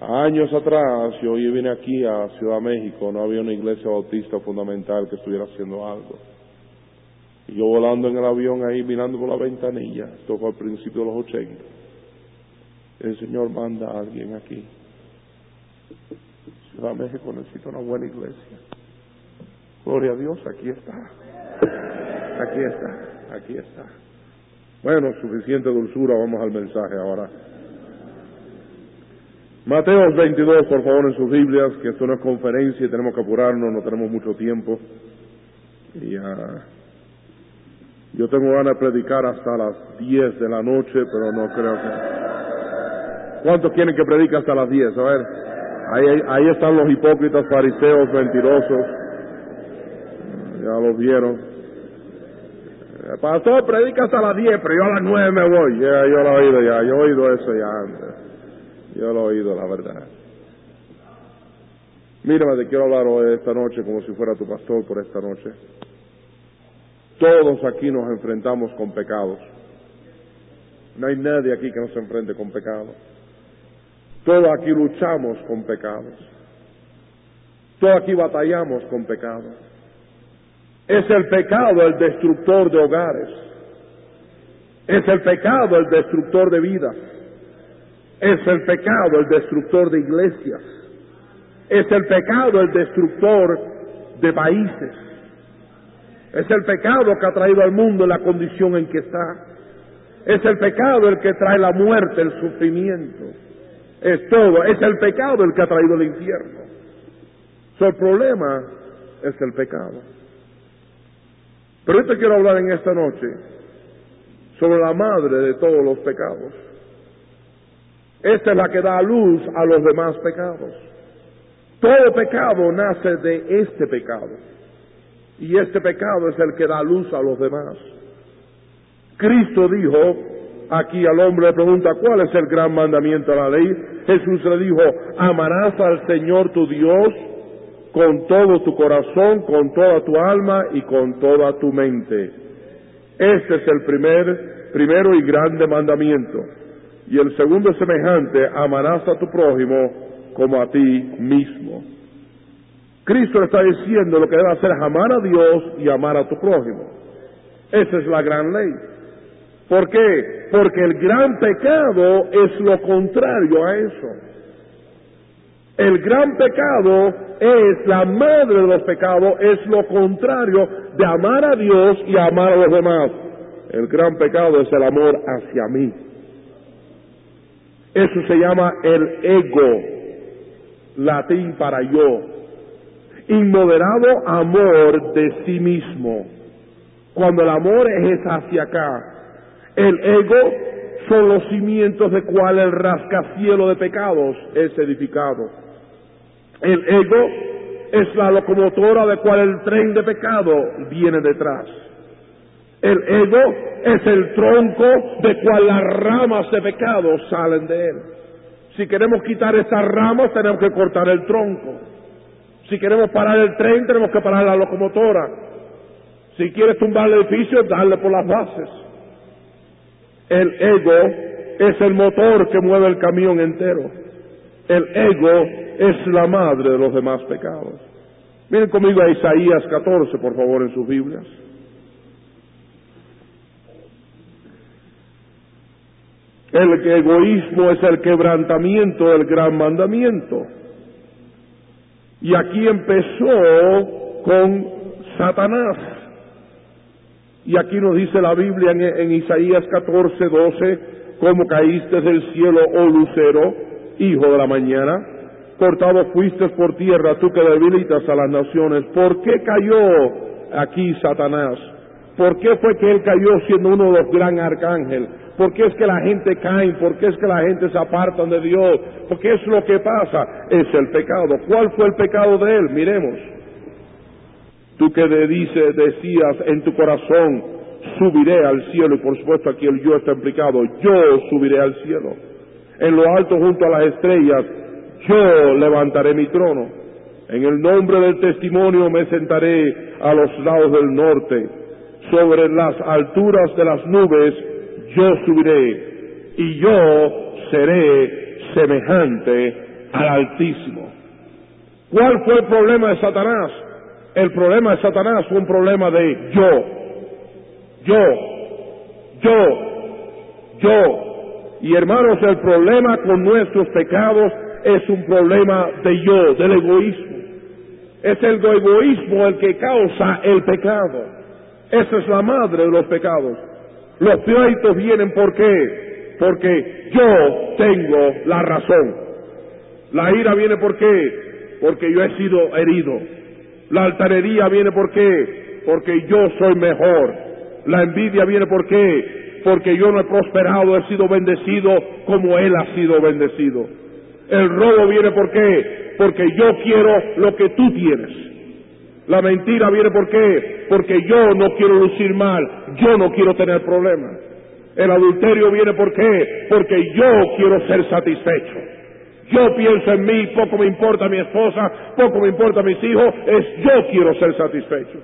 Años atrás, yo vine aquí a Ciudad México, no había una iglesia bautista fundamental que estuviera haciendo algo. Y yo volando en el avión ahí, mirando por la ventanilla, esto fue al principio de los 80. El Señor manda a alguien aquí. Ciudad México necesita una buena iglesia. Gloria a Dios, aquí está. Aquí está, aquí está. Bueno, suficiente dulzura, vamos al mensaje ahora. Mateo 22, por favor, en sus Biblias, que esto no es conferencia y tenemos que apurarnos, no tenemos mucho tiempo. Y ah, yo tengo ganas de predicar hasta las 10 de la noche, pero no creo que... ¿Cuántos quieren que predique hasta las 10? A ver, ahí, ahí están los hipócritas, fariseos, mentirosos. Ya los vieron. Pastor, predica hasta las 10, pero yo a las 9 me voy. Ya, yo lo he oído ya, yo he oído eso ya antes. Yo lo he oído, la verdad. Mírame, te quiero hablar hoy, esta noche, como si fuera tu pastor por esta noche. Todos aquí nos enfrentamos con pecados. No hay nadie aquí que no se enfrente con pecados. Todos aquí luchamos con pecados. Todos aquí batallamos con pecados. Es el pecado el destructor de hogares. Es el pecado el destructor de vidas. Es el pecado el destructor de iglesias. Es el pecado el destructor de países. Es el pecado que ha traído al mundo la condición en que está. Es el pecado el que trae la muerte, el sufrimiento. Es todo. Es el pecado el que ha traído el infierno. el problema es el pecado. Pero yo te quiero hablar en esta noche sobre la madre de todos los pecados. Esta es la que da luz a los demás pecados. Todo pecado nace de este pecado. Y este pecado es el que da luz a los demás. Cristo dijo, aquí al hombre le pregunta, ¿cuál es el gran mandamiento de la ley? Jesús le dijo, amarás al Señor tu Dios con todo tu corazón, con toda tu alma y con toda tu mente. Este es el primer, primero y grande mandamiento. Y el segundo es semejante, amarás a tu prójimo como a ti mismo. Cristo está diciendo lo que debe hacer es amar a Dios y amar a tu prójimo. Esa es la gran ley. ¿Por qué? Porque el gran pecado es lo contrario a eso. El gran pecado es la madre de los pecados, es lo contrario de amar a Dios y amar a los demás. El gran pecado es el amor hacia mí. Eso se llama el ego, latín para yo. Inmoderado amor de sí mismo. Cuando el amor es hacia acá. El ego son los cimientos de cual el rascacielo de pecados es edificado. El ego es la locomotora de cual el tren de pecado viene detrás. El ego es el tronco de cual las ramas de pecado salen de él. Si queremos quitar esas ramas, tenemos que cortar el tronco. Si queremos parar el tren, tenemos que parar la locomotora. Si quieres tumbar el edificio, darle por las bases. El ego es el motor que mueve el camión entero. El ego es la madre de los demás pecados. Miren conmigo a Isaías 14, por favor, en sus Biblias. El egoísmo es el quebrantamiento del gran mandamiento. Y aquí empezó con Satanás. Y aquí nos dice la Biblia en, Isaías 14, 12, cómo caíste del cielo, oh lucero, hijo de la mañana, cortado fuiste por tierra, tú que debilitas a las naciones. ¿Por qué cayó aquí Satanás? ¿Por qué fue que él cayó siendo uno de los gran arcángeles? ¿Por qué es que la gente cae? ¿Por qué es que la gente se apartan de Dios? ¿Por qué es lo que pasa? Es el pecado. ¿Cuál fue el pecado de él? Miremos. Tú que le dices, decías en tu corazón, subiré al cielo, y por supuesto aquí el yo está implicado, yo subiré al cielo. En lo alto junto a las estrellas, yo levantaré mi trono. En el nombre del testimonio me sentaré a los lados del norte. Sobre las alturas de las nubes yo subiré y yo seré semejante al Altísimo. ¿Cuál fue el problema de Satanás? El problema de Satanás fue un problema de yo, yo, yo, yo. Y hermanos, el problema con nuestros pecados es un problema de yo, del egoísmo. Es el egoísmo el que causa el pecado. Esa es la madre de los pecados. Los pleitos vienen por qué? Porque yo tengo la razón. La ira viene por qué? Porque yo he sido herido. La altanería viene por qué? Porque yo soy mejor. La envidia viene por qué? Porque yo no he prosperado, he sido bendecido como Él ha sido bendecido. El robo viene por qué? Porque yo quiero lo que tú tienes. La mentira viene por qué? Porque yo no quiero lucir mal, yo no quiero tener problemas. El adulterio viene por qué? Porque yo quiero ser satisfecho. Yo pienso en mí, poco me importa mi esposa, poco me importa mis hijos, es yo quiero ser satisfecho.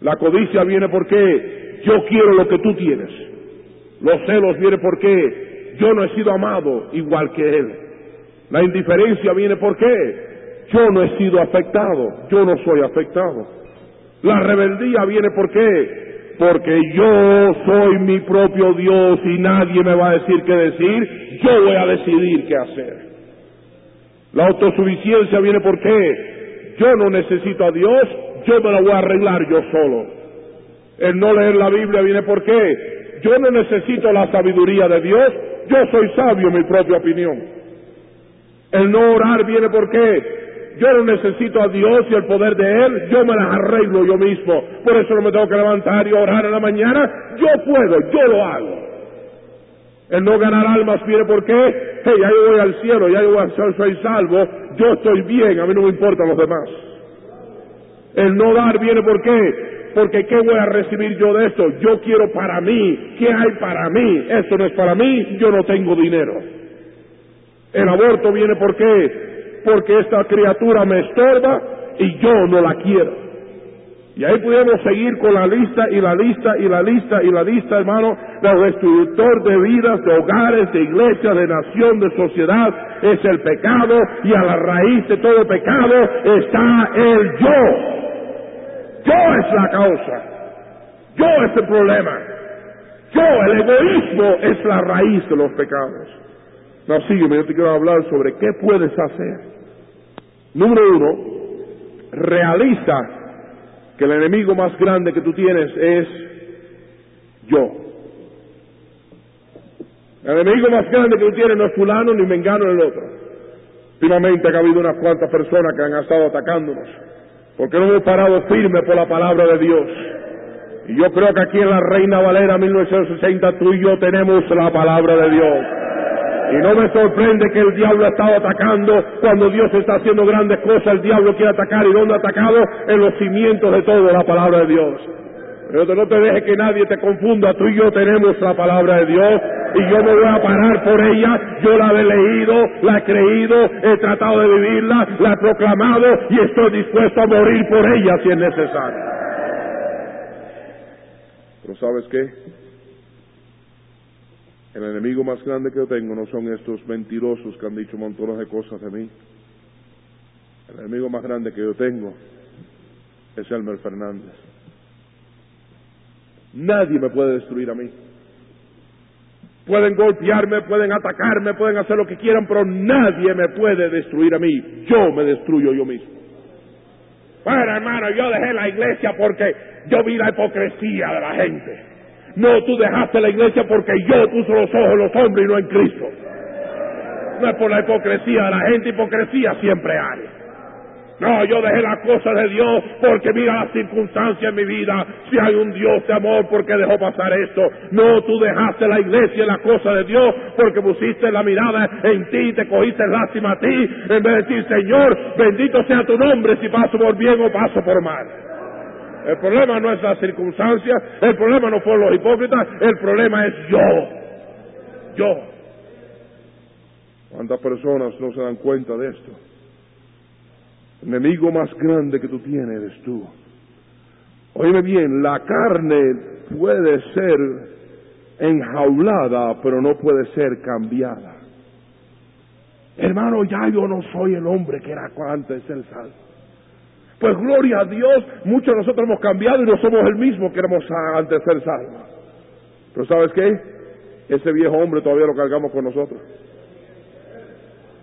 La codicia viene porque yo quiero lo que tú tienes. Los celos viene porque yo no he sido amado igual que él. La indiferencia viene porque yo no he sido afectado, yo no soy afectado. La rebeldía viene por qué? Porque yo soy mi propio Dios y nadie me va a decir qué decir, yo voy a decidir qué hacer. La autosuficiencia viene por qué? Yo no necesito a Dios, yo me la voy a arreglar yo solo. El no leer la Biblia viene por qué? Yo no necesito la sabiduría de Dios, yo soy sabio en mi propia opinión. El no orar viene por qué? Yo no necesito a Dios y el poder de Él, yo me las arreglo yo mismo. Por eso no me tengo que levantar y orar en la mañana. Yo puedo, yo lo hago. El no ganar almas viene por qué? Hey, ya yo voy al cielo, ya yo voy a ser, soy salvo, yo estoy bien, a mí no me importan los demás. El no dar viene por qué? Porque ¿qué voy a recibir yo de esto? Yo quiero para mí, ¿qué hay para mí? Esto no es para mí, yo no tengo dinero. El aborto viene por qué? Porque esta criatura me estorba y yo no la quiero. Y ahí podemos seguir con la lista y la lista y la lista y la lista, hermano, del destructor de vidas, de hogares, de iglesias, de nación, de sociedad, es el pecado y a la raíz de todo pecado está el yo. Yo es la causa. Yo es el problema. Yo, el egoísmo, es la raíz de los pecados. No, sígueme, yo te quiero hablar sobre qué puedes hacer. Número uno, realiza que el enemigo más grande que tú tienes es yo. El enemigo más grande que tú tienes no es fulano ni mengano el otro. Últimamente ha habido unas cuantas personas que han estado atacándonos porque no hemos parado firme por la palabra de Dios. Y yo creo que aquí en la Reina Valera 1960 tú y yo tenemos la palabra de Dios. Y no me sorprende que el diablo ha estado atacando cuando Dios está haciendo grandes cosas, el diablo quiere atacar. ¿Y dónde ha atacado? En los cimientos de todo, la palabra de Dios. Pero no te dejes que nadie te confunda, tú y yo tenemos la palabra de Dios y yo me voy a parar por ella, yo la he leído, la he creído, he tratado de vivirla, la he proclamado y estoy dispuesto a morir por ella si es necesario. Pero ¿sabes qué? El enemigo más grande que yo tengo no son estos mentirosos que han dicho montones de cosas de mí. El enemigo más grande que yo tengo es Elmer Fernández. Nadie me puede destruir a mí. Pueden golpearme, pueden atacarme, pueden hacer lo que quieran, pero nadie me puede destruir a mí. Yo me destruyo yo mismo. Bueno, hermano, yo dejé la iglesia porque yo vi la hipocresía de la gente. No, tú dejaste la iglesia porque yo puse los ojos en los hombres y no en Cristo. No es por la hipocresía de la gente, hipocresía siempre hay. No, yo dejé las cosas de Dios porque mira las circunstancias en mi vida. Si hay un Dios de amor, ¿por qué dejó pasar esto? No, tú dejaste la iglesia y las cosas de Dios porque pusiste la mirada en ti y te cogiste lástima a ti en vez de decir, Señor, bendito sea tu nombre si paso por bien o paso por mal. El problema no es la circunstancia, el problema no fueron los hipócritas, el problema es yo. Yo. ¿Cuántas personas no se dan cuenta de esto? El enemigo más grande que tú tienes eres tú. Oíme bien, la carne puede ser enjaulada, pero no puede ser cambiada. Hermano, ya yo no soy el hombre que era antes ser salvo. Pues gloria a Dios, muchos de nosotros hemos cambiado y no somos el mismo que éramos antes de ser salvos. Pero ¿sabes qué? Ese viejo hombre todavía lo cargamos con nosotros.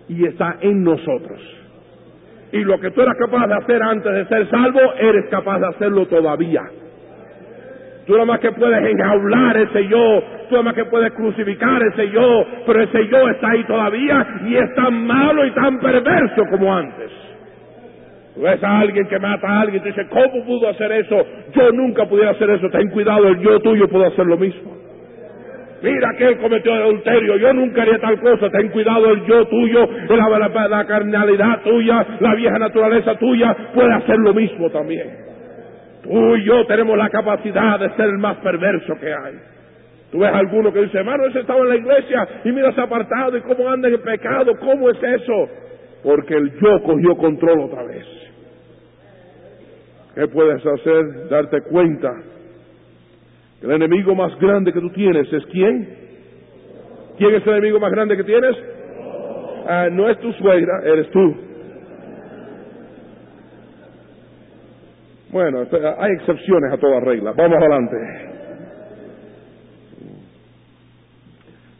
Y está en nosotros. Y lo que tú eras capaz de hacer antes de ser salvo, eres capaz de hacerlo todavía. Tú nada más que puedes enjaular ese yo, tú nada más que puedes crucificar ese yo, pero ese yo está ahí todavía y es tan malo y tan perverso como antes. Ves a alguien que mata a alguien y tú dices, ¿cómo pudo hacer eso? Yo nunca pudiera hacer eso. Ten cuidado, el yo tuyo puede hacer lo mismo. Mira que él cometió adulterio, yo nunca haría tal cosa. Ten cuidado, el yo tuyo, la, la, la carnalidad tuya, la vieja naturaleza tuya puede hacer lo mismo también. Tú y yo tenemos la capacidad de ser el más perverso que hay. Tú ves alguno que dice, hermano, ese estaba en la iglesia y mira ese apartado y cómo anda en el pecado, ¿cómo es eso? Porque el yo cogió control otra vez. ¿Qué puedes hacer? Darte cuenta. El enemigo más grande que tú tienes es quién? ¿Quién es el enemigo más grande que tienes? Ah, no es tu suegra, eres tú. Bueno, hay excepciones a toda regla. Vamos adelante.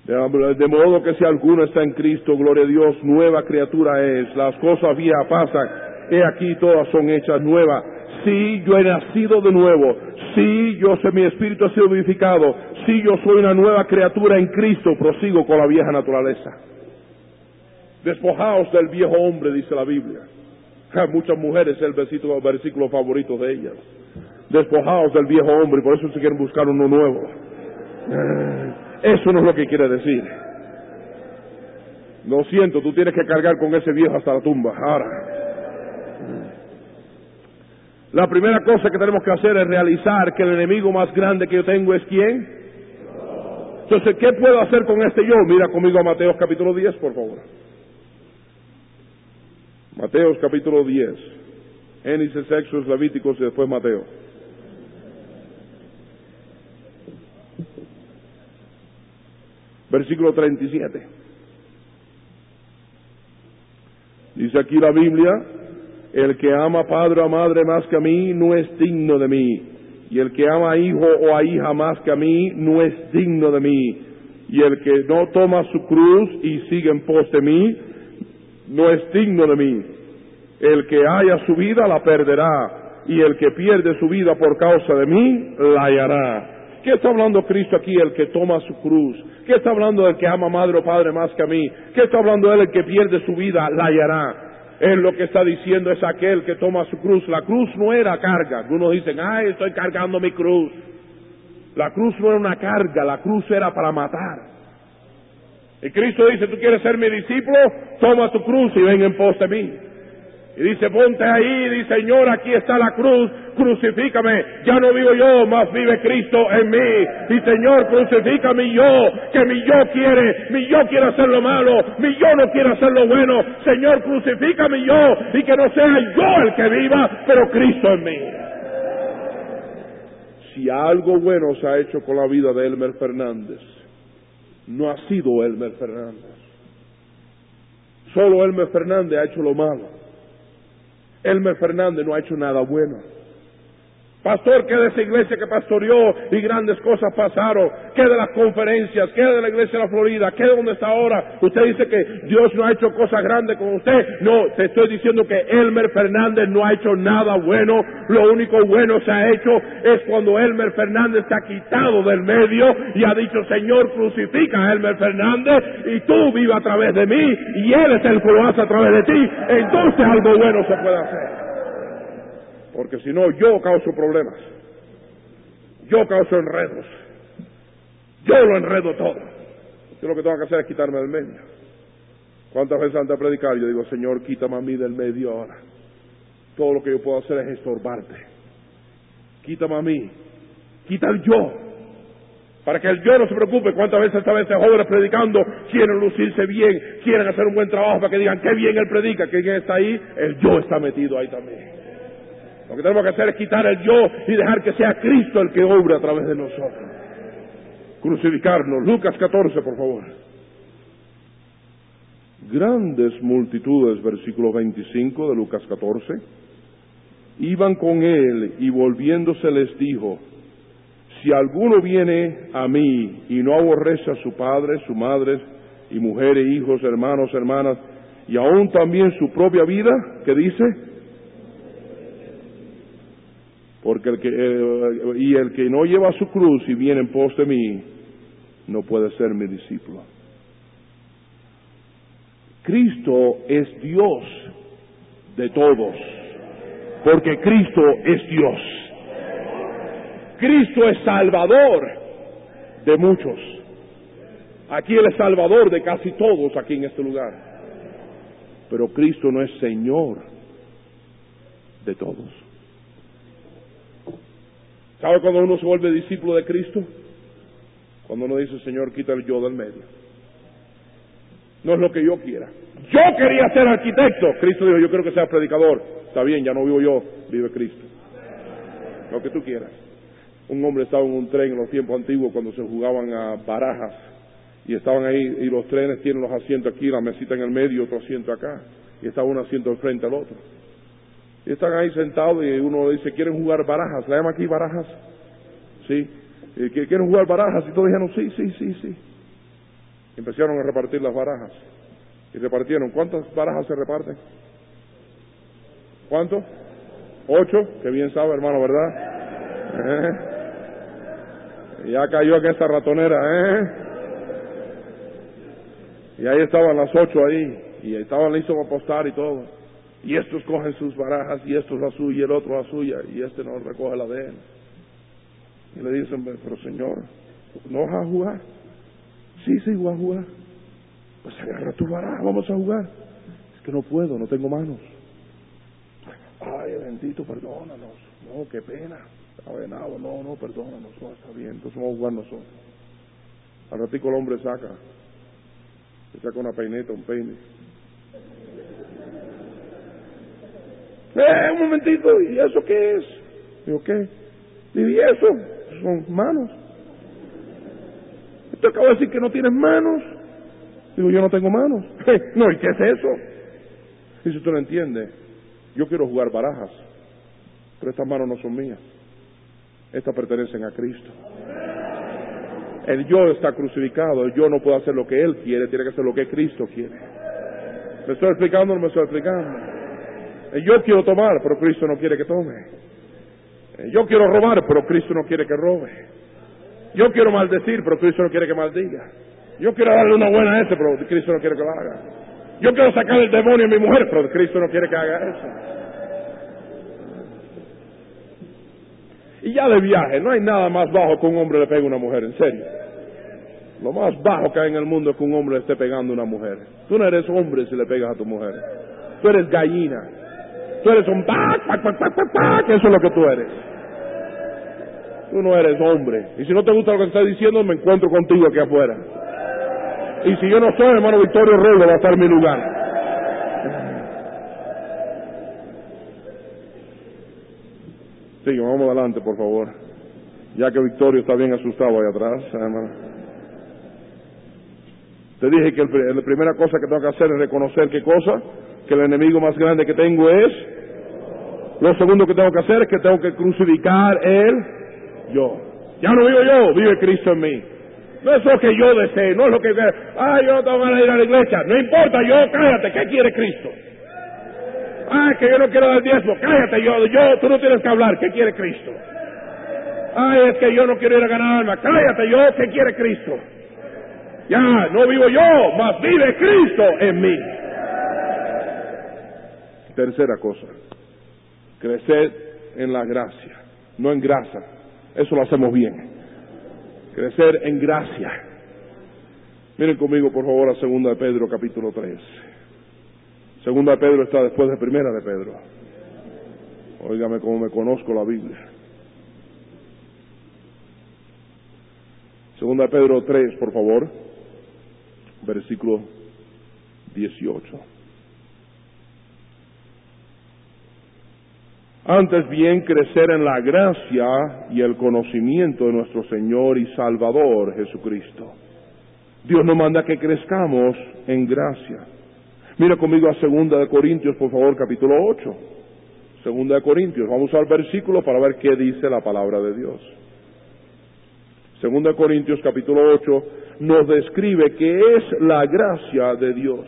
De modo que si alguno está en Cristo, gloria a Dios, nueva criatura es. Las cosas viejas pasan. He aquí todas son hechas nuevas. Sí, yo he nacido de nuevo. Sí, yo sé, mi espíritu ha sido vivificado. Sí, yo soy una nueva criatura en Cristo. Prosigo con la vieja naturaleza. Despojaos del viejo hombre, dice la Biblia. Muchas mujeres es el versículo, versículo favorito de ellas. Despojados del viejo hombre, por eso se quieren buscar uno nuevo. Eh, eso no es lo que quiere decir. Lo siento, tú tienes que cargar con ese viejo hasta la tumba. Ahora, la primera cosa que tenemos que hacer es realizar que el enemigo más grande que yo tengo es quién. Entonces, ¿qué puedo hacer con este yo? Mira conmigo a Mateo capítulo 10, por favor. Mateo capítulo 10. Génesis, Éxodos, Levíticos y después Mateo. Versículo 37. Dice aquí la Biblia, el que ama padre o madre más que a mí no es digno de mí. Y el que ama a hijo o a hija más que a mí no es digno de mí. Y el que no toma su cruz y sigue en pos de mí no es digno de mí. El que haya su vida la perderá, y el que pierde su vida por causa de mí la hallará. ¿Qué está hablando Cristo aquí? El que toma su cruz. ¿Qué está hablando del que ama madre o padre más que a mí? ¿Qué está hablando él? El que pierde su vida la hallará. Él lo que está diciendo es aquel que toma su cruz. La cruz no era carga. Algunos dicen, ay, estoy cargando mi cruz. La cruz no era una carga, la cruz era para matar. Y Cristo dice, tú quieres ser mi discípulo, toma tu cruz y ven en pos de mí. Y dice, ponte ahí, dice, Señor, aquí está la cruz, crucifícame, ya no vivo yo, más vive Cristo en mí. Y Señor, crucifícame yo, que mi yo quiere, mi yo quiere hacer lo malo, mi yo no quiere hacer lo bueno. Señor, crucifícame yo, y que no sea yo el que viva, pero Cristo en mí. Si algo bueno se ha hecho con la vida de Elmer Fernández, no ha sido Elmer Fernández. Solo Elmer Fernández ha hecho lo malo. Elmer Fernández no ha hecho nada bueno. Pastor, ¿qué de esa iglesia que pastoreó y grandes cosas pasaron? ¿Qué de las conferencias? ¿Qué de la iglesia de la Florida? ¿Qué de donde está ahora? Usted dice que Dios no ha hecho cosas grandes con usted. No, te estoy diciendo que Elmer Fernández no ha hecho nada bueno. Lo único bueno se ha hecho es cuando Elmer Fernández se ha quitado del medio y ha dicho, Señor, crucifica a Elmer Fernández y tú viva a través de mí y Él es el que lo hace a través de ti. Entonces algo bueno se puede hacer. Porque si no, yo causo problemas. Yo causo enredos. Yo lo enredo todo. Yo lo que tengo que hacer es quitarme del medio. ¿Cuántas veces antes de predicar yo digo, Señor, quítame a mí del medio ahora? Todo lo que yo puedo hacer es estorbarte. Quítame a mí. Quita el yo. Para que el yo no se preocupe. ¿Cuántas veces esta vez jóvenes predicando quieren lucirse bien, quieren hacer un buen trabajo para que digan qué bien él predica, que bien está ahí? El yo está metido ahí también. Lo que tenemos que hacer es quitar el yo y dejar que sea Cristo el que obra a través de nosotros. Crucificarnos. Lucas 14, por favor. grandes multitudes, versículo 25 de Lucas 14, iban con él y volviéndose les dijo, si alguno viene a mí y no aborrece a su padre, su madre, y mujeres, hijos, hermanos, hermanas, y aún también su propia vida, ¿qué dice? Porque el que, eh, y el que no lleva su cruz y viene en pos de mí, no puede ser mi discípulo. Cristo es Dios de todos, porque Cristo es Dios. Cristo es Salvador de muchos. Aquí Él es Salvador de casi todos aquí en este lugar. Pero Cristo no es Señor de todos. ¿Sabe cuando uno se vuelve discípulo de Cristo? Cuando uno dice, Señor, quita el yo del medio. No es lo que yo quiera. Yo quería ser arquitecto. Cristo dijo, yo quiero que seas predicador. Está bien, ya no vivo yo, vive Cristo. Lo que tú quieras. Un hombre estaba en un tren en los tiempos antiguos cuando se jugaban a barajas y estaban ahí y los trenes tienen los asientos aquí, la mesita en el medio, otro asiento acá y estaba un asiento enfrente al otro. Y están ahí sentados y uno dice, ¿quieren jugar barajas? ¿La llama aquí barajas? Sí. ¿Quieren jugar barajas? Y todos dijeron, sí, sí, sí, sí. empezaron a repartir las barajas. Y repartieron. ¿Cuántas barajas se reparten? ¿Cuántos? Ocho. Que bien sabe, hermano, ¿verdad? ¿Eh? Ya cayó aquí esta ratonera, ¿eh? Y ahí estaban las ocho ahí. Y estaban listos para apostar y todo. Y estos cogen sus barajas y esto es la suya y el otro la suya. Y este no recoge la de él. Y le dicen, pero señor, ¿no vas a jugar? Sí, sí, voy a jugar. Pues agarra tu baraja, vamos a jugar. Es que no puedo, no tengo manos. Ay, bendito, perdónanos. No, qué pena. Avenado, no, no, perdónanos, no, está bien, entonces vamos a jugar nosotros. Al ratico el hombre saca, se saca una peineta, un peine. ¡Eh, un momentito! ¿Y eso qué es? Digo, ¿qué? ¿y eso? Son manos. Te acabo de decir que no tienes manos. Digo, yo no tengo manos. no, ¿y qué es eso? Y si usted lo entiende, yo quiero jugar barajas, pero estas manos no son mías. Estas pertenecen a Cristo. El yo está crucificado, el yo no puede hacer lo que él quiere, tiene que hacer lo que Cristo quiere. ¿Me estoy explicando o no me estoy explicando? El yo quiero tomar, pero Cristo no quiere que tome. El yo quiero robar, pero Cristo no quiere que robe. Yo quiero maldecir, pero Cristo no quiere que maldiga. Yo quiero darle una buena a ese, pero Cristo no quiere que lo haga. Yo quiero sacar el demonio a mi mujer, pero Cristo no quiere que haga eso. Y ya de viaje, no hay nada más bajo que un hombre le pegue a una mujer, en serio. Lo más bajo que hay en el mundo es que un hombre le esté pegando a una mujer. Tú no eres hombre si le pegas a tu mujer. Tú eres gallina. Tú eres un pac, pac, pac, pac, pac, eso es lo que tú eres. Tú no eres hombre. Y si no te gusta lo que estás diciendo, me encuentro contigo aquí afuera. Y si yo no soy, hermano Victorio Robles, va a estar mi lugar. Sí, vamos adelante, por favor. Ya que Victorio está bien asustado ahí atrás, hermano. Te dije que la primera cosa que tengo que hacer es reconocer qué cosa, que el enemigo más grande que tengo es. Lo segundo que tengo que hacer es que tengo que crucificar él, yo. Ya no vivo yo, vive Cristo en mí. No es lo que yo desee, no es lo que... Ah, yo no tengo ganas de ir a la iglesia. No importa, yo, cállate, ¿qué quiere Cristo? Ah, que yo no quiero dar diezmo. Cállate, yo, yo, tú no tienes que hablar. ¿Qué quiere Cristo? Ay, es que yo no quiero ir a ganar alma. Cállate, yo, ¿qué quiere Cristo? Ya, no vivo yo, mas vive Cristo en mí. Tercera cosa, crecer en la gracia, no en grasa. Eso lo hacemos bien. Crecer en gracia. Miren conmigo, por favor, a segunda de Pedro, capítulo 3. Segunda de Pedro está después de primera de Pedro. Óigame cómo me conozco la Biblia. Segunda de Pedro 3, por favor, versículo 18. Antes bien crecer en la gracia y el conocimiento de nuestro Señor y Salvador Jesucristo. Dios nos manda que crezcamos en gracia Mira conmigo a Segunda de Corintios, por favor, capítulo 8. Segunda de Corintios. Vamos al versículo para ver qué dice la palabra de Dios. Segunda de Corintios, capítulo 8, nos describe qué es la gracia de Dios.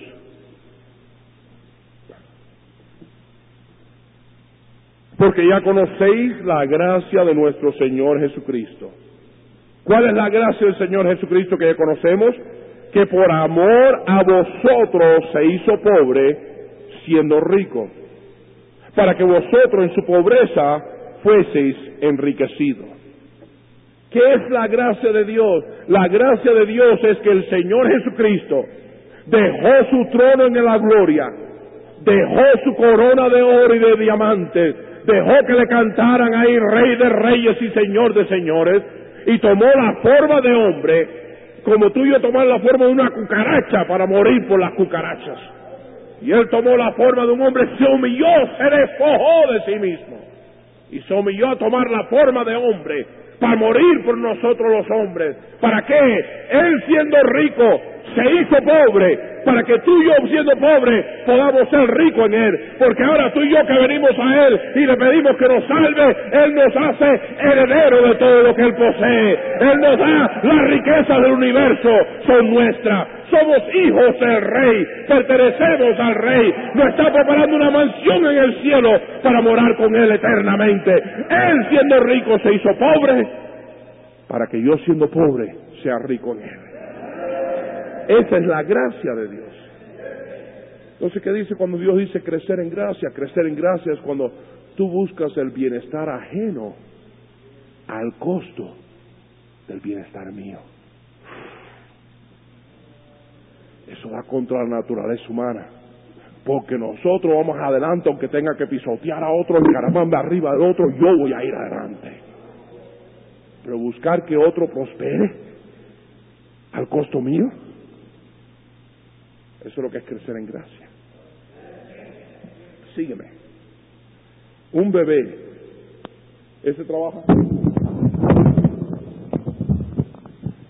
Porque ya conocéis la gracia de nuestro Señor Jesucristo. ¿Cuál es la gracia del Señor Jesucristo que ya conocemos? que por amor a vosotros se hizo pobre siendo rico, para que vosotros en su pobreza fueseis enriquecidos. ¿Qué es la gracia de Dios? La gracia de Dios es que el Señor Jesucristo dejó su trono en la gloria, dejó su corona de oro y de diamantes, dejó que le cantaran ahí Rey de Reyes y Señor de Señores, y tomó la forma de hombre como tú y tomar la forma de una cucaracha para morir por las cucarachas. Y él tomó la forma de un hombre, se humilló, se despojó de sí mismo. Y se humilló a tomar la forma de hombre para morir por nosotros los hombres. ¿Para qué? Él siendo rico se hizo pobre para que tú y yo siendo pobres podamos ser ricos en Él. Porque ahora tú y yo que venimos a Él y le pedimos que nos salve, Él nos hace heredero de todo lo que Él posee. Él nos da las riquezas del universo, son nuestras. Somos hijos del Rey, pertenecemos al Rey, nos está preparando una mansión en el cielo para morar con Él eternamente. Él siendo rico se hizo pobre para que yo siendo pobre sea rico en Él. Esa es la gracia de Dios. Entonces, ¿qué dice cuando Dios dice crecer en gracia? Crecer en gracia es cuando tú buscas el bienestar ajeno al costo del bienestar mío. Eso va contra la naturaleza humana. Porque nosotros vamos adelante aunque tenga que pisotear a otro, de arriba del otro, yo voy a ir adelante. Pero buscar que otro prospere al costo mío, eso es lo que es crecer en gracia. Sígueme. Un bebé, ese trabaja.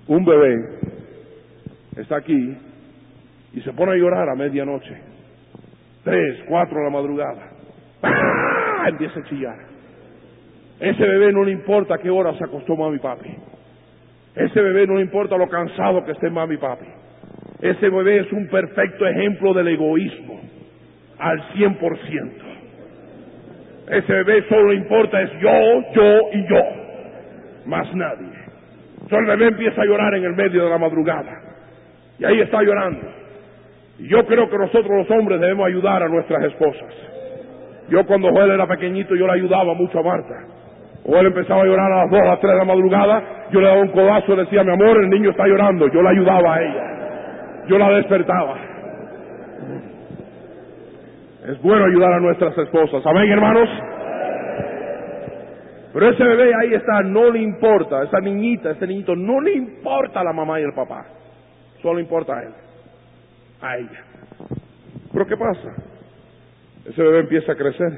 Un bebé está aquí y se pone a llorar a medianoche. Tres, cuatro de la madrugada. ¡Ah! Empieza a chillar. Ese bebé no le importa qué hora se acostó mami papi. Ese bebé no le importa lo cansado que esté mami papi. Ese bebé es un perfecto ejemplo del egoísmo, al 100%. Ese bebé solo importa es yo, yo y yo, más nadie. Entonces el bebé empieza a llorar en el medio de la madrugada. Y ahí está llorando. Y yo creo que nosotros los hombres debemos ayudar a nuestras esposas. Yo cuando Joel era pequeñito yo le ayudaba mucho a Marta. Joel empezaba a llorar a las 2, a las 3 de la madrugada, yo le daba un codazo y decía, mi amor, el niño está llorando, yo le ayudaba a ella yo la despertaba. Es bueno ayudar a nuestras esposas. Amén, hermanos. Pero ese bebé ahí está, no le importa, esa niñita, ese niñito, no le importa a la mamá y el papá. Solo importa a él, a ella. Pero ¿qué pasa? Ese bebé empieza a crecer.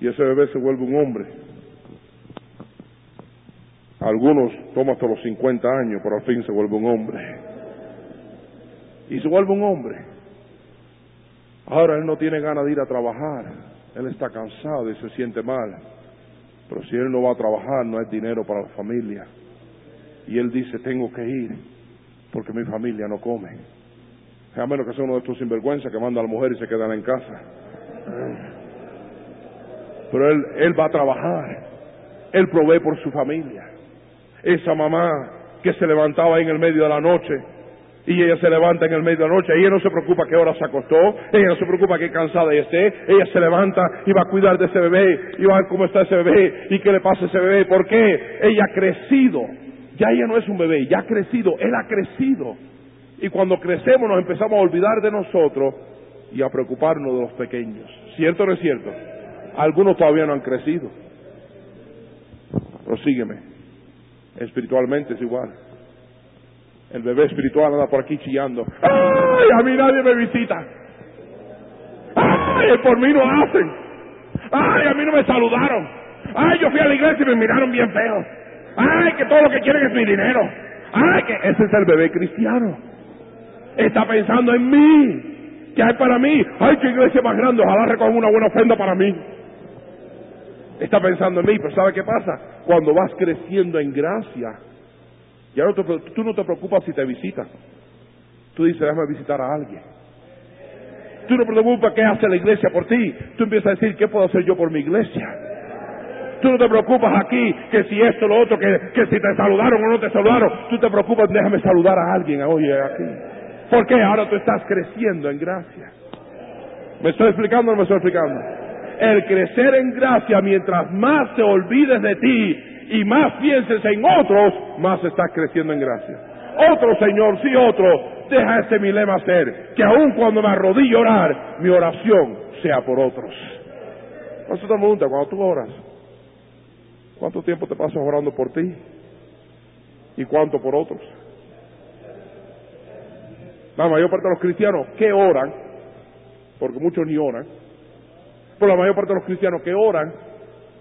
Y ese bebé se vuelve un hombre. Algunos toman hasta los 50 años, pero al fin se vuelve un hombre y se vuelve un hombre. Ahora él no tiene ganas de ir a trabajar, él está cansado y se siente mal. Pero si él no va a trabajar, no hay dinero para la familia. Y él dice, tengo que ir, porque mi familia no come. A menos que sea uno de estos sinvergüenzas que manda a la mujer y se quedan en casa. Pero él, él va a trabajar. Él provee por su familia. Esa mamá que se levantaba ahí en el medio de la noche y ella se levanta en el medio de la noche. Ella no se preocupa qué hora se acostó, ella no se preocupa qué cansada ella esté. Ella se levanta y va a cuidar de ese bebé y va a ver cómo está ese bebé y qué le pasa a ese bebé. ¿Por qué? Ella ha crecido. Ya ella no es un bebé, ya ha crecido. Él ha crecido. Y cuando crecemos nos empezamos a olvidar de nosotros y a preocuparnos de los pequeños. ¿Cierto o no es cierto? Algunos todavía no han crecido. Prosígueme. Espiritualmente es igual. El bebé espiritual anda por aquí chillando. ¡Ay! A mí nadie me visita. ¡Ay! Por mí no hacen. ¡Ay! A mí no me saludaron. ¡Ay! Yo fui a la iglesia y me miraron bien feo. ¡Ay! Que todo lo que quieren es mi dinero. ¡Ay! Que ese es el bebé cristiano. está pensando en mí. ¿Qué hay para mí? ¡Ay, qué iglesia más grande! Ojalá recojan una buena ofrenda para mí. Está pensando en mí, pero ¿sabe qué pasa? Cuando vas creciendo en gracia, ya no te, tú no te preocupas si te visitan. Tú dices, déjame visitar a alguien. Tú no te preocupas qué hace la iglesia por ti. Tú empiezas a decir, ¿qué puedo hacer yo por mi iglesia? Tú no te preocupas aquí que si esto, lo otro, que, que si te saludaron o no te saludaron. Tú te preocupas, déjame saludar a alguien, oye, aquí. ¿Por qué? Ahora tú estás creciendo en gracia. ¿Me estoy explicando o no me estoy explicando? El crecer en gracia, mientras más te olvides de ti y más pienses en otros, más estás creciendo en gracia. Otro Señor, sí otro, deja ese mi lema ser, que aun cuando me arrodillo a orar, mi oración sea por otros. Pregunta, cuando tú oras, ¿cuánto tiempo te pasas orando por ti? ¿Y cuánto por otros? La mayor parte de los cristianos que oran, porque muchos ni oran, pero la mayor parte de los cristianos que oran,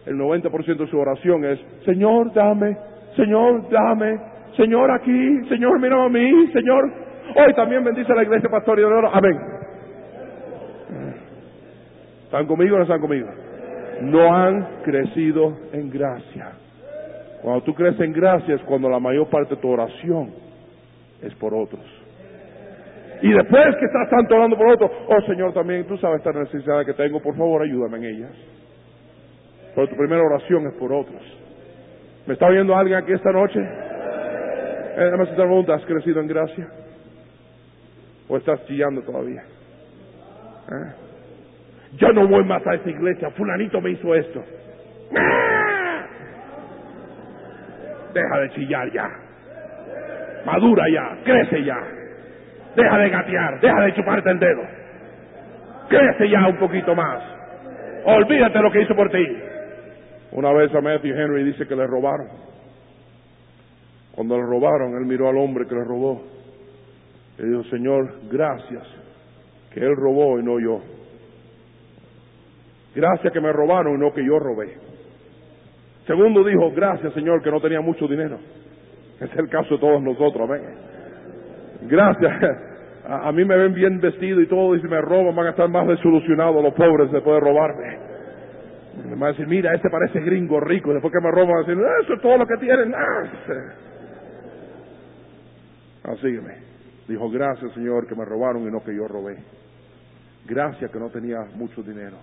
el 90% de su oración es, Señor, dame, Señor, dame, Señor aquí, Señor, mira a mí, Señor. Hoy también bendice la iglesia pastor y de. Amén. ¿Están conmigo o no están conmigo? No han crecido en gracia. Cuando tú creces en gracia es cuando la mayor parte de tu oración es por otros. Y después que estás tanto orando por otros, oh Señor, también tú sabes esta necesidad que tengo, por favor ayúdame en ellas. Pero tu primera oración es por otros. ¿Me está oyendo alguien aquí esta noche? Eh, me pregunta, ¿has crecido en gracia? ¿O estás chillando todavía? ¿Eh? Yo no voy más a esa iglesia, fulanito me hizo esto. Deja de chillar ya. Madura ya, crece ya. Deja de gatear, deja de chuparte el dedo. Crece ya un poquito más. Olvídate lo que hizo por ti. Una vez a Matthew Henry dice que le robaron. Cuando le robaron, él miró al hombre que le robó. Y dijo, Señor, gracias que él robó y no yo. Gracias que me robaron y no que yo robé. Segundo dijo, gracias Señor que no tenía mucho dinero. Es el caso de todos nosotros, amén. Gracias. A, mí me ven bien vestido y todo y si me roban van a estar más desilusionados los pobres después de robarme. Me van a decir, mira, este parece gringo rico. Después que me roban, van a decir, eso es todo lo que tienen. Ah, Dijo, gracias Señor que me robaron y no que yo robé. Gracias que no tenía mucho dinero.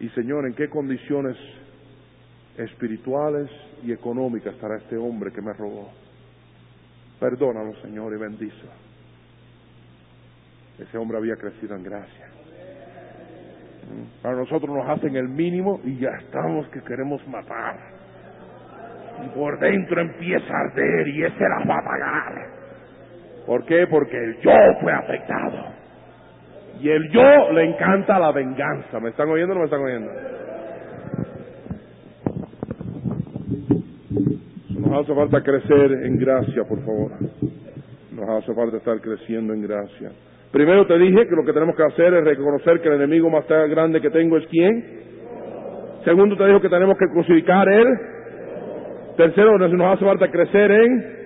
Y Señor, ¿en qué condiciones espirituales y económicas estará este hombre que me robó? Perdónalo, Señor, y bendice. Ese hombre había crecido en gracia. Para nosotros nos hacen el mínimo y ya estamos que queremos matar. Y por dentro empieza a arder y ese las va a pagar. ¿Por qué? Porque el yo fue afectado. Y el yo le encanta la venganza. ¿Me están oyendo o no me están oyendo? Nos hace falta crecer en gracia, por favor. Nos hace falta estar creciendo en gracia. Primero te dije que lo que tenemos que hacer es reconocer que el enemigo más grande que tengo es quién. Segundo te dijo que tenemos que crucificar él. Tercero nos hace falta crecer en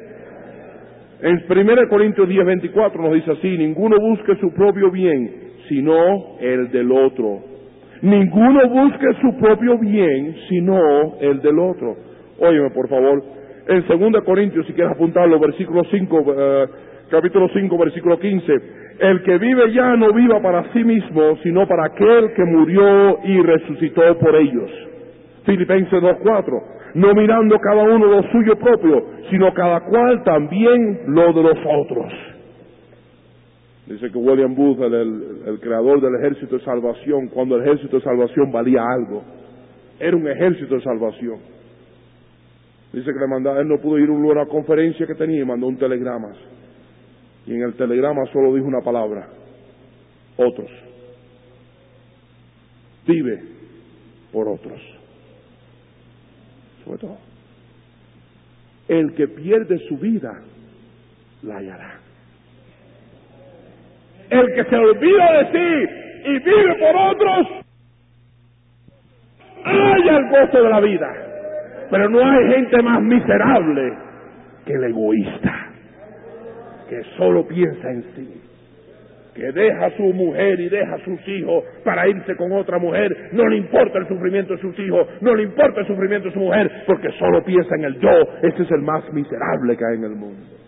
en 1 Corintios 10, 24 nos dice así, ninguno busque su propio bien, sino el del otro. Ninguno busque su propio bien, sino el del otro. Óyeme, por favor. En 2 Corintios, si quieres apuntarlo, versículo 5, eh, capítulo 5, versículo 15. El que vive ya no viva para sí mismo, sino para aquel que murió y resucitó por ellos. Filipenses 2.4 no mirando cada uno lo suyo propio, sino cada cual también lo de los otros. Dice que William Booth, el, creador del ejército de salvación, cuando el ejército de salvación valía algo, era un ejército de salvación. Dice que le mandaba, él no pudo ir a una conferencia que tenía y mandó un telegrama. Y en el telegrama solo dijo una palabra, otros. Vive por otros sobre todo. El que pierde su vida, la hallará. El que se olvida de sí y vive por otros, haya el gozo de la vida. Pero no hay gente más miserable que el egoísta. Que solo piensa en sí, que deja a su mujer y deja a sus hijos para irse con otra mujer, no le importa el sufrimiento de sus hijos, no le importa el sufrimiento de su mujer, porque solo piensa en el yo, ese es el más miserable que hay en el mundo.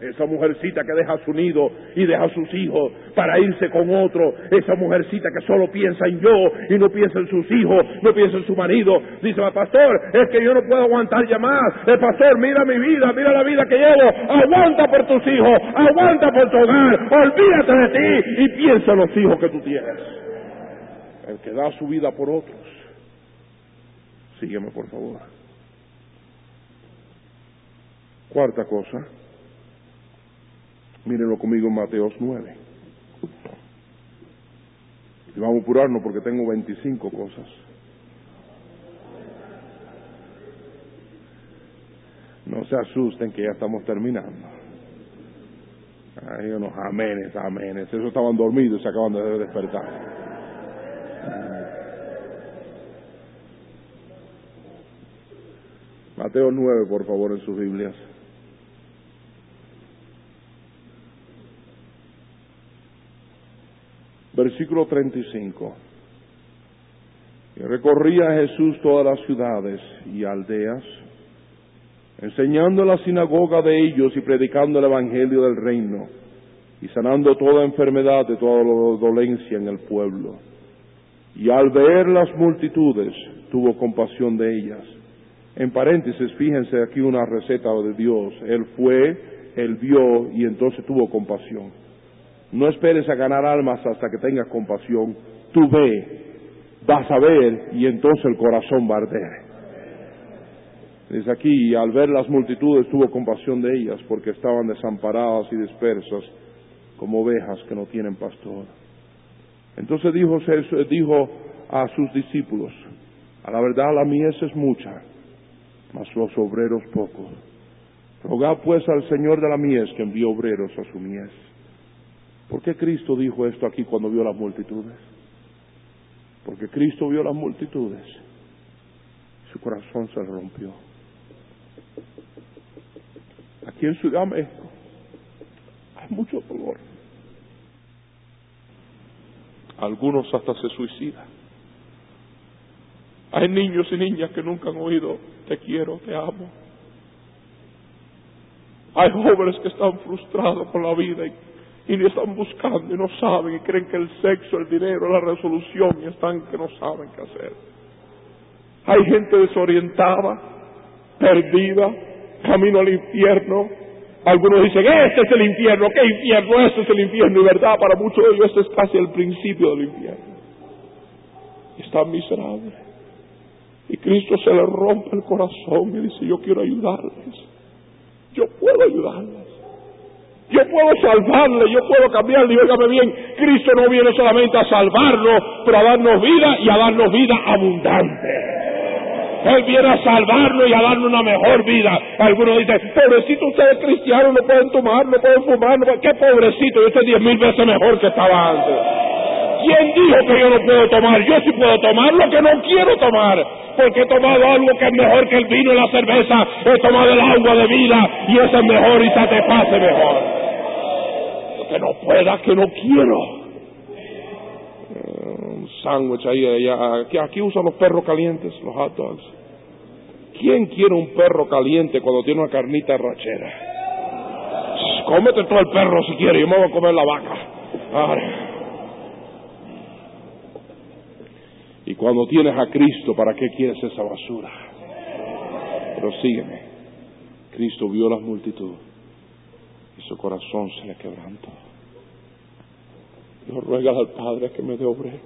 Esa mujercita que deja su nido y deja sus hijos para irse con otro. Esa mujercita que solo piensa en yo y no piensa en sus hijos, no piensa en su marido. Dice, pastor, es que yo no puedo aguantar ya más. El pastor, mira mi vida, mira la vida que llevo. Aguanta por tus hijos, aguanta por tu hogar. Olvídate de ti y piensa en los hijos que tú tienes. El que da su vida por otros. Sígueme, por favor. Cuarta cosa Mírenlo conmigo en Mateos 9. Y vamos a apurarnos porque tengo 25 cosas. No se asusten que ya estamos terminando. Hay unos amenes, amenes. Esos estaban dormidos y se acaban de despertar. Mateo 9, por favor, en sus Biblias. Versículo 35. Y recorría Jesús todas las ciudades y aldeas, enseñando en la sinagoga de ellos y predicando el Evangelio del reino, y sanando toda enfermedad de toda dolencia en el pueblo. Y al ver las multitudes, tuvo compasión de ellas. En paréntesis, fíjense aquí una receta de Dios. Él fue, él vio y entonces tuvo compasión. No esperes a ganar almas hasta que tengas compasión. Tú ve, vas a ver y entonces el corazón va a arder. Dice aquí, al ver las multitudes tuvo compasión de ellas porque estaban desamparadas y dispersas como ovejas que no tienen pastor. Entonces dijo, dijo a sus discípulos, a la verdad la mies es mucha, mas los obreros pocos. Rogad pues al Señor de la mies que envíe obreros a su mies. ¿Por qué Cristo dijo esto aquí cuando vio las multitudes? Porque Cristo vio las multitudes. Su corazón se rompió. Aquí en Ciudad México hay mucho dolor. Algunos hasta se suicidan. Hay niños y niñas que nunca han oído te quiero, te amo. Hay jóvenes que están frustrados con la vida y y le están buscando y no saben y creen que el sexo, el dinero, la resolución y están que no saben qué hacer. Hay gente desorientada, perdida, camino al infierno. Algunos dicen, este es el infierno, ¿qué infierno? Este es el infierno. Y verdad, para muchos de ellos este es casi el principio del infierno. Están miserables. Y Cristo se le rompe el corazón y dice, yo quiero ayudarles. Yo puedo ayudarles. Yo puedo salvarle, yo puedo cambiarle. Y óigame bien, Cristo no viene solamente a salvarnos, pero a darnos vida y a darnos vida abundante. Él viene a salvarnos y a darnos una mejor vida. Algunos dicen, pobrecito, ustedes cristianos no pueden tomar, no pueden fumar, no. ¿qué pobrecito? Yo estoy diez mil veces mejor que estaba antes. ¿Quién dijo que yo no puedo tomar? Yo sí puedo tomar lo que no quiero tomar, porque he tomado algo que es mejor que el vino y la cerveza. He tomado el agua de vida y eso es mejor y satisface mejor que no pueda, que no quiero. Un sándwich ahí. Aquí, usan los perros calientes, los hot dogs. ¿Quién quiere un perro caliente cuando tiene una carnita rachera? Cómete todo el perro si quieres, yo me voy a comer la vaca. Y cuando tienes a Cristo, ¿para qué quieres esa basura? Pero sígueme. Cristo vio las multitudes y su corazón se le quebrantó. Dios ruega al Padre que me dé obreros,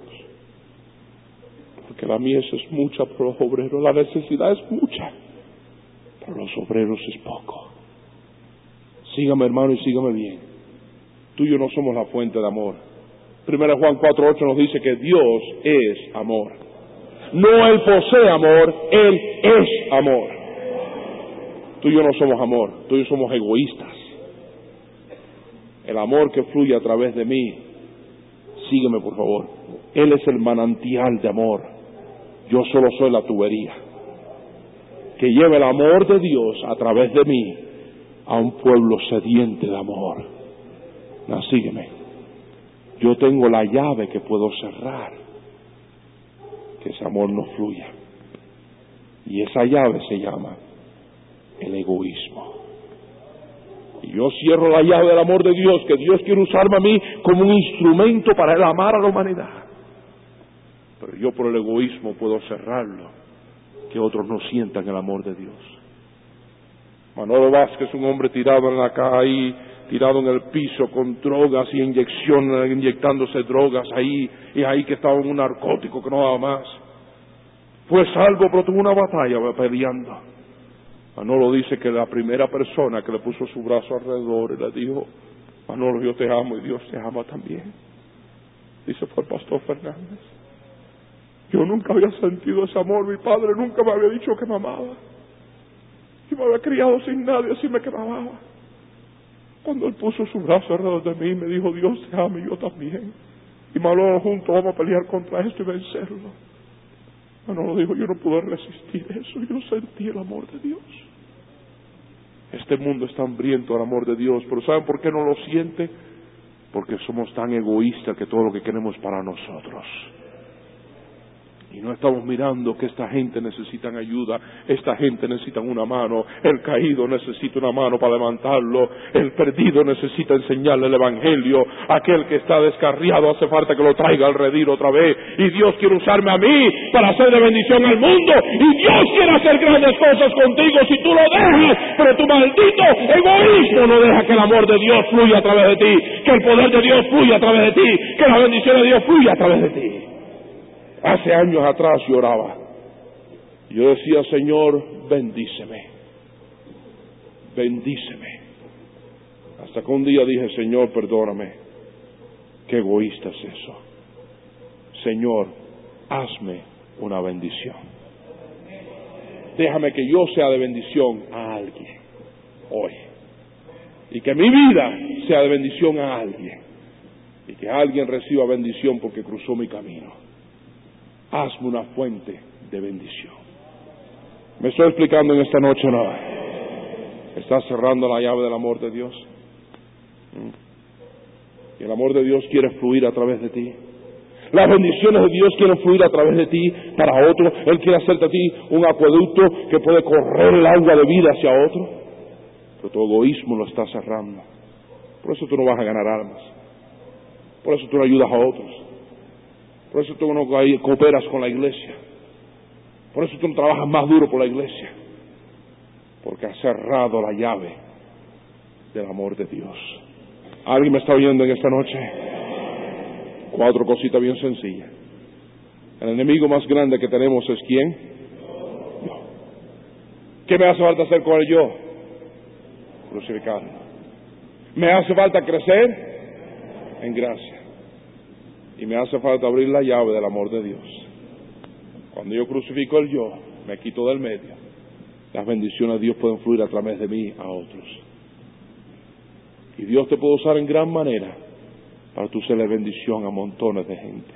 porque la mies es mucha por los obreros, la necesidad es mucha, pero los obreros es poco. Sígame hermano y sígame bien. Tú y yo no somos la fuente de amor. Primero Juan 4.8 nos dice que Dios es amor. No Él posee amor, Él es amor. Tú y yo no somos amor, tú y yo somos egoístas el amor que fluye a través de mí. Sígueme, por favor. Él es el manantial de amor. Yo solo soy la tubería. Que lleva el amor de Dios a través de mí a un pueblo sediente de amor. No, sígueme. Yo tengo la llave que puedo cerrar, que ese amor no fluya. Y esa llave se llama el egoísmo. Yo cierro la llave del amor de Dios, que Dios quiere usarme a mí como un instrumento para el amar a la humanidad. Pero yo por el egoísmo puedo cerrarlo, que otros no sientan el amor de Dios. Manolo Vázquez, un hombre tirado en la calle, tirado en el piso con drogas y inyecciones, inyectándose drogas ahí, y ahí que estaba un narcótico que no daba más. Fue salvo, pero tuvo una batalla peleando. Manolo dice que la primera persona que le puso su brazo alrededor y le dijo, Manolo, yo te amo y Dios te ama también. Dice, fue el pastor Fernández. Yo nunca había sentido ese amor, mi padre nunca me había dicho que me amaba. Yo me había criado sin nadie, así me quedaba. Cuando él puso su brazo alrededor de mí, me dijo, Dios te ama y yo también. Y Manolo juntos vamos a pelear contra esto y vencerlo. Manolo dijo, yo no pude resistir eso, yo sentí el amor de Dios. Este mundo está hambriento al amor de Dios, pero ¿saben por qué no lo siente? Porque somos tan egoístas que todo lo que queremos para nosotros. Y no estamos mirando que esta gente necesita ayuda, esta gente necesita una mano, el caído necesita una mano para levantarlo, el perdido necesita enseñarle el Evangelio, aquel que está descarriado hace falta que lo traiga al redir otra vez. Y Dios quiere usarme a mí para hacer de bendición al mundo. Y Dios quiere hacer grandes cosas contigo si tú lo dejas, pero tu maldito egoísmo no deja que el amor de Dios fluya a través de ti, que el poder de Dios fluya a través de ti, que la bendición de Dios fluya a través de ti. Hace años atrás lloraba. Yo decía, Señor, bendíceme. Bendíceme. Hasta que un día dije, Señor, perdóname. Qué egoísta es eso. Señor, hazme una bendición. Déjame que yo sea de bendición a alguien hoy. Y que mi vida sea de bendición a alguien. Y que alguien reciba bendición porque cruzó mi camino hazme una fuente de bendición. ¿Me estoy explicando en esta noche no? ¿Estás cerrando la llave del amor de Dios? ¿Mm? Y el amor de Dios quiere fluir a través de ti. Las bendiciones de Dios quieren fluir a través de ti para otro. Él quiere hacerte a ti un acueducto que puede correr el agua de vida hacia otro. Pero tu egoísmo lo está cerrando. Por eso tú no vas a ganar almas. Por eso tú no ayudas a otros. Por eso tú no cooperas con la iglesia. Por eso tú no trabajas más duro por la iglesia. Porque has cerrado la llave del amor de Dios. ¿Alguien me está oyendo en esta noche? Cuatro cositas bien sencillas. El enemigo más grande que tenemos es quién? Yo. ¿Qué me hace falta hacer con el yo? Crucificarlo. ¿Me hace falta crecer? En gracia. Y me hace falta abrir la llave del amor de Dios. Cuando yo crucifico el yo, me quito del medio. Las bendiciones de Dios pueden fluir a través de mí a otros. Y Dios te puede usar en gran manera para tú serle bendición a montones de gente.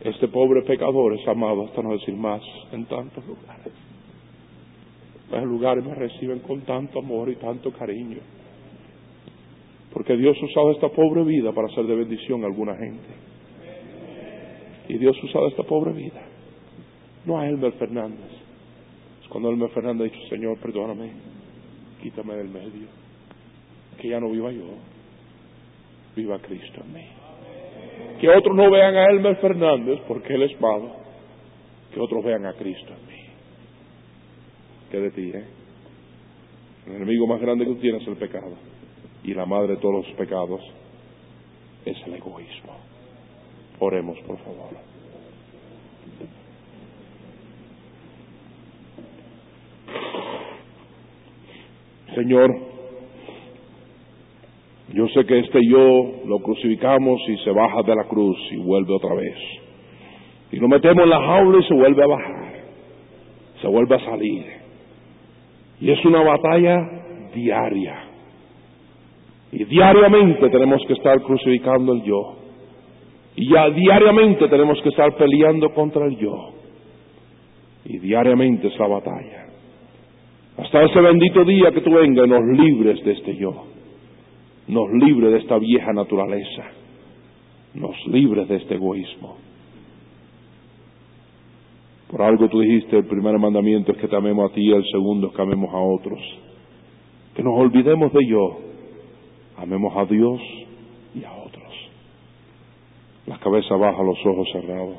Este pobre pecador es amado, hasta no decir más, en tantos lugares. En lugares me reciben con tanto amor y tanto cariño. Porque Dios ha usado esta pobre vida para hacer de bendición a alguna gente. Y Dios ha usado esta pobre vida. No a Elmer Fernández. Es cuando Elmer Fernández ha dicho, Señor, perdóname, quítame del medio. Que ya no viva yo, viva Cristo en mí. Que otros no vean a Elmer Fernández porque Él es malo. Que otros vean a Cristo en mí. ¿Qué de ti, eh? El enemigo más grande que tú tienes es el pecado y la madre de todos los pecados es el egoísmo. Oremos, por favor. Señor, yo sé que este yo lo crucificamos y se baja de la cruz y vuelve otra vez. Y lo metemos en la jaula y se vuelve a bajar. Se vuelve a salir. Y es una batalla diaria. Y diariamente tenemos que estar crucificando el yo. Y ya diariamente tenemos que estar peleando contra el yo. Y diariamente es la batalla. Hasta ese bendito día que tú vengas, nos libres de este yo, nos libres de esta vieja naturaleza, nos libres de este egoísmo. Por algo tú dijiste, el primer mandamiento es que te amemos a ti, el segundo es que amemos a otros. Que nos olvidemos de yo, amemos a Dios y a otros. La cabeza baja, los ojos cerrados,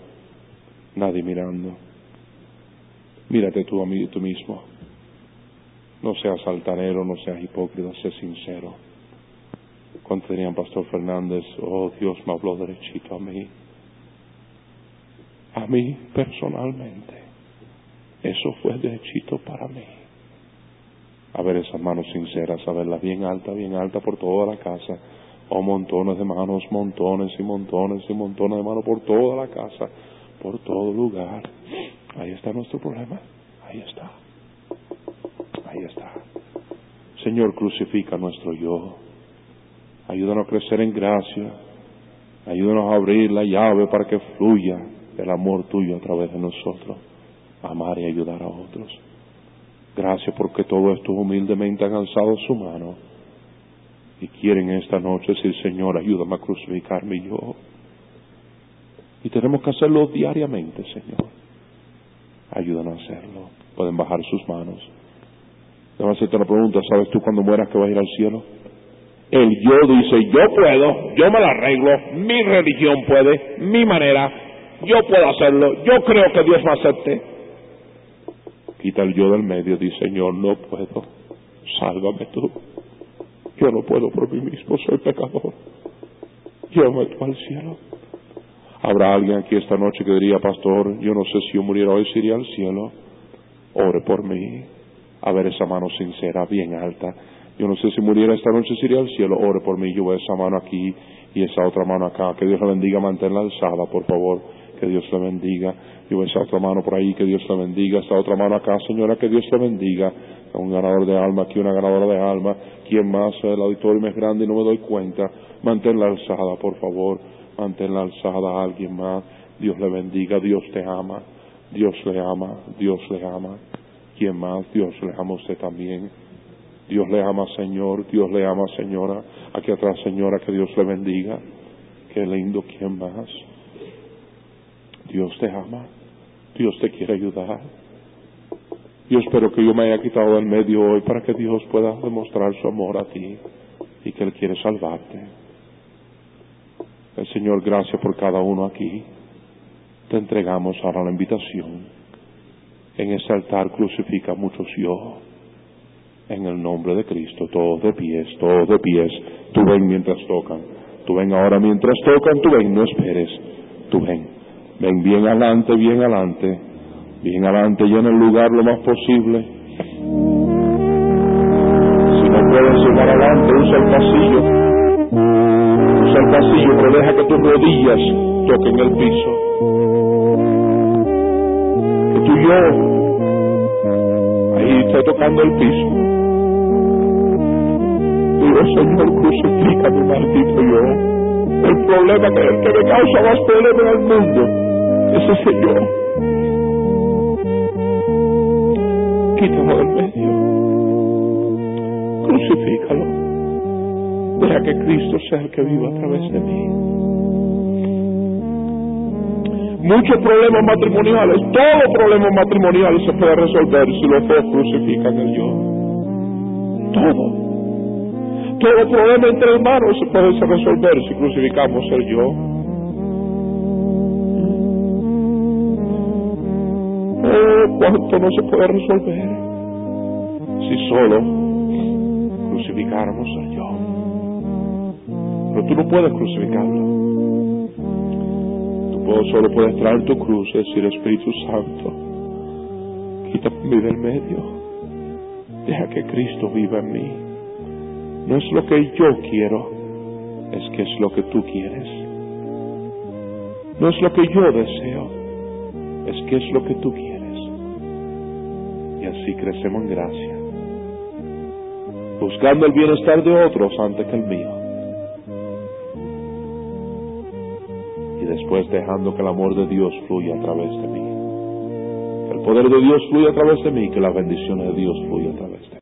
nadie mirando. Mírate tú a mí, tú mismo. No seas altanero, no seas hipócrita, sé sincero. Cuando tenían Pastor Fernández, oh Dios me habló derechito a mí. A mí personalmente. Eso fue derechito para mí. A ver esas manos sinceras, a verlas bien alta, bien alta por toda la casa. Oh, montones de manos, montones y montones y montones de manos por toda la casa, por todo lugar. Ahí está nuestro problema. Ahí está. Ahí está. Señor, crucifica nuestro yo. Ayúdanos a crecer en gracia. Ayúdanos a abrir la llave para que fluya el amor tuyo a través de nosotros. Amar y ayudar a otros. Gracias porque todo esto humildemente han alzado su mano y quieren esta noche decir, Señor, ayúdame a crucificar mi yo. Y tenemos que hacerlo diariamente, Señor. Ayúdanos a hacerlo. Pueden bajar sus manos. Déjame hacerte la pregunta, ¿sabes tú cuando mueras que vas a ir al cielo? El yo dice, yo puedo, yo me la arreglo, mi religión puede, mi manera, yo puedo hacerlo, yo creo que Dios me acepte. Quita el yo del medio, dice, Señor, no puedo, sálvame tú. Yo no puedo por mí mismo, soy pecador. Llévame tú al cielo. Habrá alguien aquí esta noche que diría, pastor, yo no sé si yo muriera hoy, si iría al cielo. Ore por mí. A ver esa mano sincera, bien alta. Yo no sé si muriera esta noche, si iría al cielo. Ore por mí. Yo veo esa mano aquí y esa otra mano acá. Que Dios la bendiga, manténla alzada, por favor. Que Dios la bendiga. Yo esa otra mano por ahí, que Dios la bendiga. Esta otra mano acá, señora, que Dios la bendiga. Un ganador de alma, aquí una ganadora de alma. ¿Quién más? El auditorio más grande y no me doy cuenta. Manténla alzada, por favor. Manténla alzada a alguien más. Dios le bendiga, Dios te ama. Dios le ama, Dios le ama. ¿Quién más? Dios le ama a usted también. Dios le ama, Señor. Dios le ama, Señora. Aquí atrás, Señora, que Dios le bendiga. Qué lindo, ¿quién más? Dios te ama. Dios te quiere ayudar. Yo espero que yo me haya quitado del medio hoy para que Dios pueda demostrar su amor a ti y que Él quiere salvarte. El Señor, gracias por cada uno aquí. Te entregamos ahora la invitación. En ese altar crucifica muchos yo. En el nombre de Cristo, todos de pies, todos de pies. Tú ven mientras tocan. Tú ven ahora mientras tocan. Tú ven, no esperes. Tú ven. Ven bien adelante, bien adelante. Bien adelante, llena el lugar lo más posible. Si no puedes llegar adelante, usa el pasillo. Usa el pasillo, pero deja que tus rodillas toquen el piso. Que tu yo ahí esté tocando el piso. Digo, Señor, crucifica mi maldito yo. El problema que, que me causa más problemas en el mundo es ese yo. quítalo del medio. Crucifícalo. Deja que Cristo sea el que viva a través de mí. Muchos problemas matrimoniales, todo problema matrimonial se puede resolver si los dos crucifican el yo. Todo. Todo problema entre hermanos se puede resolver si crucificamos el yo. Cuánto no se puede resolver si solo crucificáramos al yo. Pero tú no puedes crucificarlo. Tú solo puedes traer tu cruz y decir Espíritu Santo, quítame del medio. Deja que Cristo viva en mí. No es lo que yo quiero, es que es lo que tú quieres. No es lo que yo deseo, es que es lo que tú quieres así crecemos en gracia, buscando el bienestar de otros antes que el mío. Y después dejando que el amor de Dios fluya a través de mí. Que el poder de Dios fluya a través de mí, que las bendiciones de Dios fluya a través de mí.